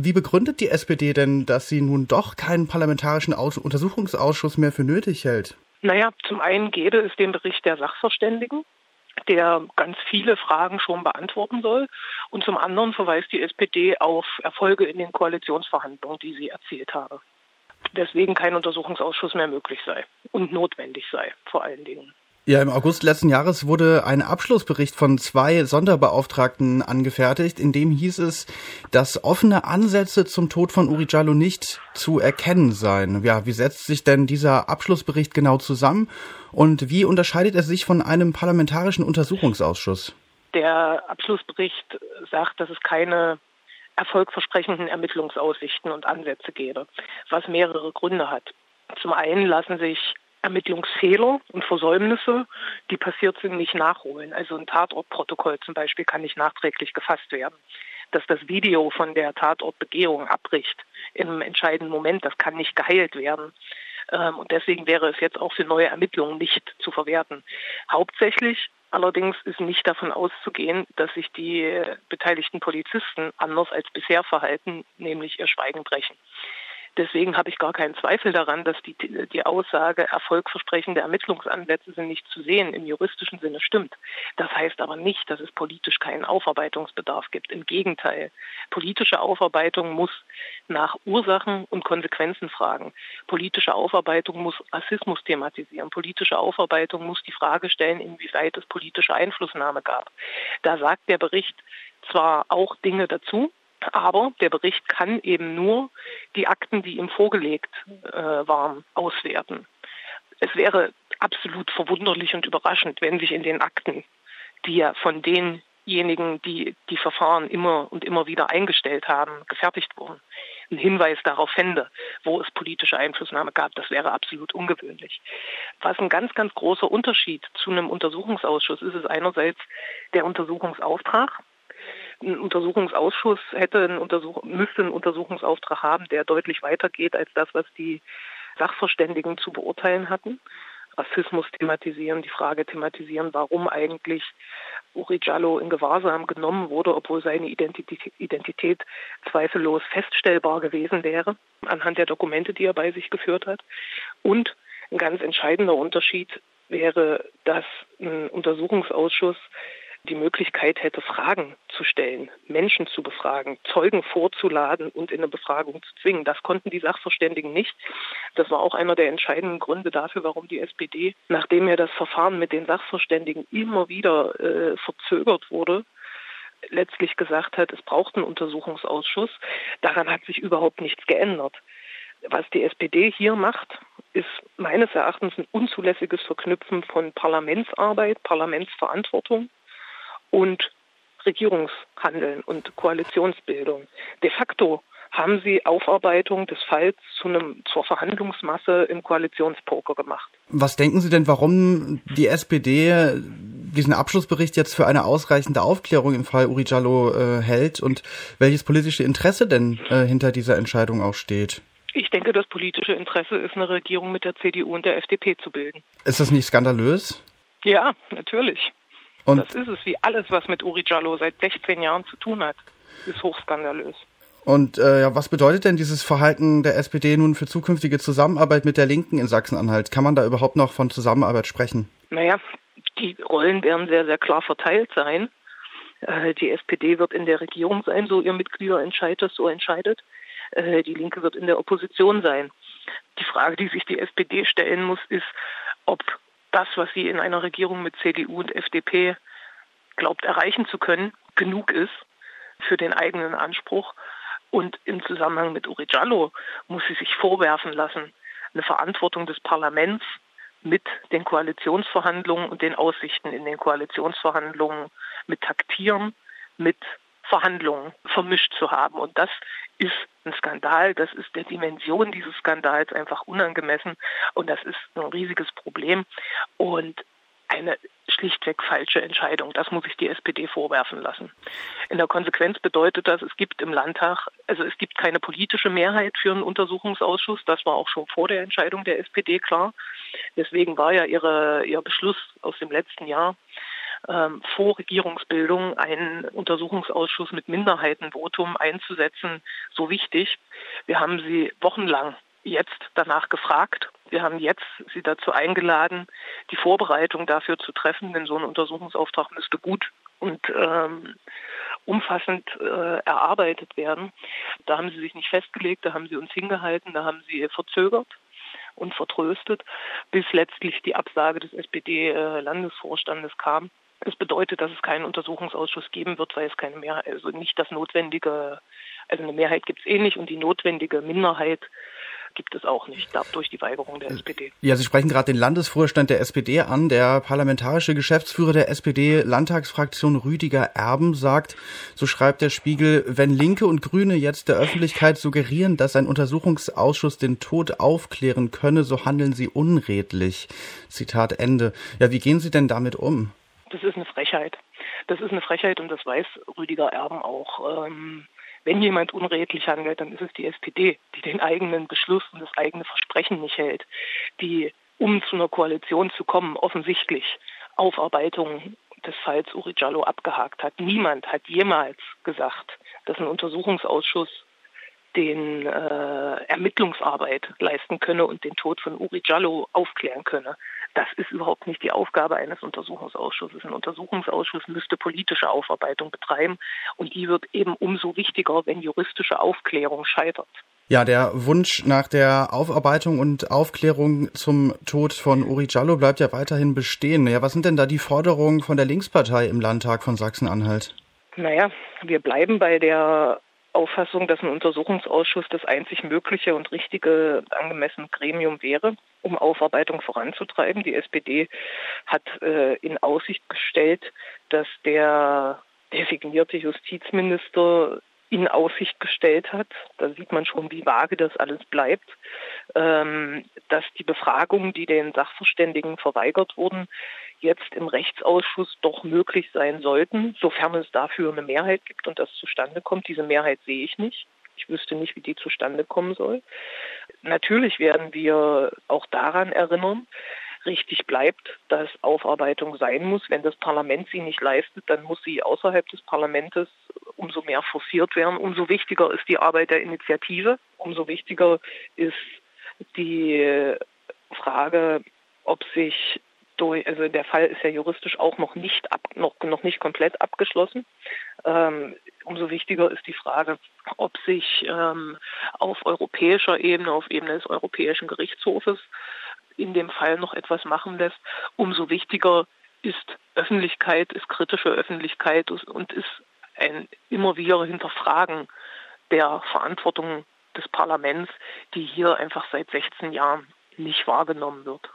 Wie begründet die SPD denn, dass sie nun doch keinen parlamentarischen Aus Untersuchungsausschuss mehr für nötig hält? Naja, zum einen gäbe es den Bericht der Sachverständigen, der ganz viele Fragen schon beantworten soll. Und zum anderen verweist die SPD auf Erfolge in den Koalitionsverhandlungen, die sie erzielt habe. Deswegen kein Untersuchungsausschuss mehr möglich sei und notwendig sei, vor allen Dingen. Ja, im August letzten Jahres wurde ein Abschlussbericht von zwei Sonderbeauftragten angefertigt, in dem hieß es, dass offene Ansätze zum Tod von Uri Jallo nicht zu erkennen seien. Ja, wie setzt sich denn dieser Abschlussbericht genau zusammen und wie unterscheidet er sich von einem parlamentarischen Untersuchungsausschuss? Der Abschlussbericht sagt, dass es keine erfolgversprechenden Ermittlungsaussichten und Ansätze gäbe, was mehrere Gründe hat. Zum einen lassen sich Ermittlungsfehler und Versäumnisse, die passiert sind, nicht nachholen. Also ein Tatortprotokoll zum Beispiel kann nicht nachträglich gefasst werden. Dass das Video von der Tatortbegehung abbricht im entscheidenden Moment, das kann nicht geheilt werden. Ähm, und deswegen wäre es jetzt auch für neue Ermittlungen nicht zu verwerten. Hauptsächlich allerdings ist nicht davon auszugehen, dass sich die beteiligten Polizisten anders als bisher verhalten, nämlich ihr Schweigen brechen. Deswegen habe ich gar keinen Zweifel daran, dass die, die Aussage, erfolgversprechende Ermittlungsansätze sind nicht zu sehen, im juristischen Sinne stimmt. Das heißt aber nicht, dass es politisch keinen Aufarbeitungsbedarf gibt. Im Gegenteil. Politische Aufarbeitung muss nach Ursachen und Konsequenzen fragen. Politische Aufarbeitung muss Rassismus thematisieren. Politische Aufarbeitung muss die Frage stellen, inwieweit es politische Einflussnahme gab. Da sagt der Bericht zwar auch Dinge dazu, aber der Bericht kann eben nur die Akten, die ihm vorgelegt äh, waren, auswerten. Es wäre absolut verwunderlich und überraschend, wenn sich in den Akten, die ja von denjenigen, die die Verfahren immer und immer wieder eingestellt haben, gefertigt wurden, ein Hinweis darauf fände, wo es politische Einflussnahme gab. Das wäre absolut ungewöhnlich. Was ein ganz, ganz großer Unterschied zu einem Untersuchungsausschuss ist, ist einerseits der Untersuchungsauftrag ein Untersuchungsausschuss hätte einen Untersuch müsste einen Untersuchungsauftrag haben, der deutlich weitergeht als das, was die Sachverständigen zu beurteilen hatten. Rassismus thematisieren, die Frage thematisieren, warum eigentlich Uri Jallo in Gewahrsam genommen wurde, obwohl seine Identität, Identität zweifellos feststellbar gewesen wäre, anhand der Dokumente, die er bei sich geführt hat. Und ein ganz entscheidender Unterschied wäre, dass ein Untersuchungsausschuss die Möglichkeit hätte, Fragen zu stellen, Menschen zu befragen, Zeugen vorzuladen und in eine Befragung zu zwingen. Das konnten die Sachverständigen nicht. Das war auch einer der entscheidenden Gründe dafür, warum die SPD, nachdem ja das Verfahren mit den Sachverständigen immer wieder äh, verzögert wurde, letztlich gesagt hat, es braucht einen Untersuchungsausschuss. Daran hat sich überhaupt nichts geändert. Was die SPD hier macht, ist meines Erachtens ein unzulässiges Verknüpfen von Parlamentsarbeit, Parlamentsverantwortung und Regierungshandeln und Koalitionsbildung. De facto haben sie Aufarbeitung des Falls zu einem, zur Verhandlungsmasse im Koalitionspoker gemacht. Was denken Sie denn, warum die SPD diesen Abschlussbericht jetzt für eine ausreichende Aufklärung im Fall Uri Jallo äh, hält und welches politische Interesse denn äh, hinter dieser Entscheidung auch steht? Ich denke, das politische Interesse ist, eine Regierung mit der CDU und der FDP zu bilden. Ist das nicht skandalös? Ja, natürlich. Und das ist es, wie alles, was mit Uri Jallo seit 16 Jahren zu tun hat, ist hochskandalös. Und äh, was bedeutet denn dieses Verhalten der SPD nun für zukünftige Zusammenarbeit mit der Linken in Sachsen-Anhalt? Kann man da überhaupt noch von Zusammenarbeit sprechen? Naja, die Rollen werden sehr, sehr klar verteilt sein. Äh, die SPD wird in der Regierung sein, so ihr Mitgliederentscheid das so entscheidet. Äh, die Linke wird in der Opposition sein. Die Frage, die sich die SPD stellen muss, ist, ob das, was sie in einer Regierung mit CDU und FDP glaubt erreichen zu können, genug ist für den eigenen Anspruch. Und im Zusammenhang mit Uri Jallo muss sie sich vorwerfen lassen, eine Verantwortung des Parlaments mit den Koalitionsverhandlungen und den Aussichten in den Koalitionsverhandlungen mit Taktieren, mit Verhandlungen vermischt zu haben. Und das ist ein Skandal, das ist der Dimension dieses Skandals einfach unangemessen und das ist ein riesiges Problem und eine schlichtweg falsche Entscheidung. Das muss sich die SPD vorwerfen lassen. In der Konsequenz bedeutet das, es gibt im Landtag, also es gibt keine politische Mehrheit für einen Untersuchungsausschuss. Das war auch schon vor der Entscheidung der SPD klar. Deswegen war ja ihre, ihr Beschluss aus dem letzten Jahr ähm, vor Regierungsbildung einen Untersuchungsausschuss mit Minderheitenvotum einzusetzen so wichtig. Wir haben sie wochenlang jetzt danach gefragt. Wir haben jetzt Sie dazu eingeladen, die Vorbereitung dafür zu treffen, denn so ein Untersuchungsauftrag müsste gut und ähm, umfassend äh, erarbeitet werden. Da haben Sie sich nicht festgelegt, da haben Sie uns hingehalten, da haben Sie verzögert und vertröstet, bis letztlich die Absage des SPD-Landesvorstandes kam. Das bedeutet, dass es keinen Untersuchungsausschuss geben wird, weil es keine Mehrheit, also nicht das notwendige, also eine Mehrheit gibt es eh nicht und die notwendige Minderheit gibt es auch nicht, durch die Weigerung der SPD. Ja, Sie sprechen gerade den Landesvorstand der SPD an. Der parlamentarische Geschäftsführer der SPD-Landtagsfraktion Rüdiger Erben sagt, so schreibt der Spiegel, wenn Linke und Grüne jetzt der Öffentlichkeit suggerieren, dass ein Untersuchungsausschuss den Tod aufklären könne, so handeln sie unredlich. Zitat Ende. Ja, wie gehen Sie denn damit um? Das ist eine Frechheit. Das ist eine Frechheit und das weiß Rüdiger Erben auch. Ähm wenn jemand unredlich handelt, dann ist es die SPD, die den eigenen Beschluss und das eigene Versprechen nicht hält, die, um zu einer Koalition zu kommen, offensichtlich Aufarbeitung des Falls Uri Jallo abgehakt hat. Niemand hat jemals gesagt, dass ein Untersuchungsausschuss den äh, Ermittlungsarbeit leisten könne und den Tod von Uri Jallo aufklären könne. Das ist überhaupt nicht die Aufgabe eines Untersuchungsausschusses. Ein Untersuchungsausschuss müsste politische Aufarbeitung betreiben und die wird eben umso wichtiger, wenn juristische Aufklärung scheitert. Ja, der Wunsch nach der Aufarbeitung und Aufklärung zum Tod von Uri Jallo bleibt ja weiterhin bestehen. Ja, was sind denn da die Forderungen von der Linkspartei im Landtag von Sachsen-Anhalt? Naja, wir bleiben bei der Auffassung, dass ein Untersuchungsausschuss das einzig mögliche und richtige angemessene Gremium wäre, um Aufarbeitung voranzutreiben. Die SPD hat äh, in Aussicht gestellt, dass der designierte Justizminister in Aussicht gestellt hat, da sieht man schon, wie vage das alles bleibt, ähm, dass die Befragungen, die den Sachverständigen verweigert wurden, jetzt im Rechtsausschuss doch möglich sein sollten, sofern es dafür eine Mehrheit gibt und das zustande kommt. Diese Mehrheit sehe ich nicht. Ich wüsste nicht, wie die zustande kommen soll. Natürlich werden wir auch daran erinnern, richtig bleibt, dass Aufarbeitung sein muss. Wenn das Parlament sie nicht leistet, dann muss sie außerhalb des Parlaments umso mehr forciert werden. Umso wichtiger ist die Arbeit der Initiative. Umso wichtiger ist die Frage, ob sich durch, also der Fall ist ja juristisch auch noch nicht ab, noch, noch nicht komplett abgeschlossen. Ähm, umso wichtiger ist die Frage, ob sich ähm, auf europäischer Ebene, auf Ebene des Europäischen Gerichtshofes in dem Fall noch etwas machen lässt. Umso wichtiger ist Öffentlichkeit, ist kritische Öffentlichkeit und ist ein immer wieder Hinterfragen der Verantwortung des Parlaments, die hier einfach seit 16 Jahren nicht wahrgenommen wird.